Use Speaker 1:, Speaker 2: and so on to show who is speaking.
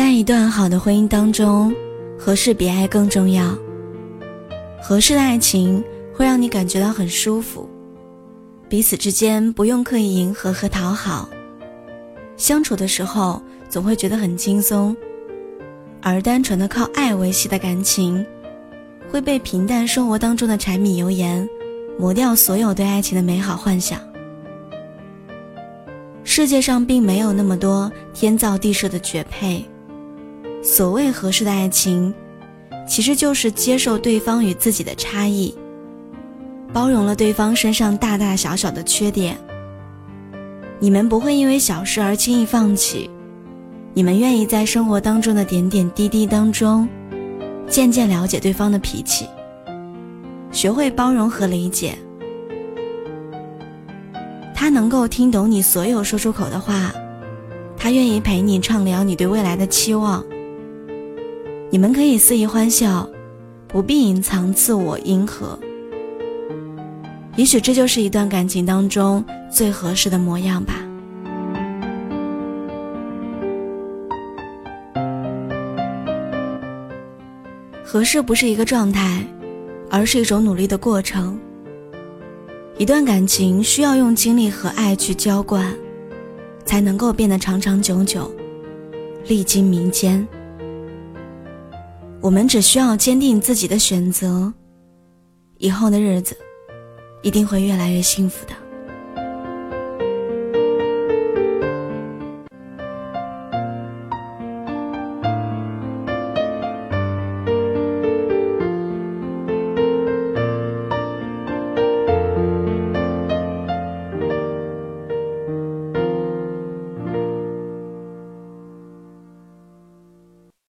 Speaker 1: 在一段好的婚姻当中，合适比爱更重要。合适的爱情会让你感觉到很舒服，彼此之间不用刻意迎合和讨好，相处的时候总会觉得很轻松。而单纯的靠爱维系的感情，会被平淡生活当中的柴米油盐磨掉所有对爱情的美好幻想。世界上并没有那么多天造地设的绝配。所谓合适的爱情，其实就是接受对方与自己的差异，包容了对方身上大大小小的缺点。你们不会因为小事而轻易放弃，你们愿意在生活当中的点点滴滴当中，渐渐了解对方的脾气，学会包容和理解。他能够听懂你所有说出口的话，他愿意陪你畅聊你对未来的期望。你们可以肆意欢笑，不必隐藏自我，迎合。也许这就是一段感情当中最合适的模样吧。合适不是一个状态，而是一种努力的过程。一段感情需要用精力和爱去浇灌，才能够变得长长久久，历经民间。我们只需要坚定自己的选择，以后的日子一定会越来越幸福的。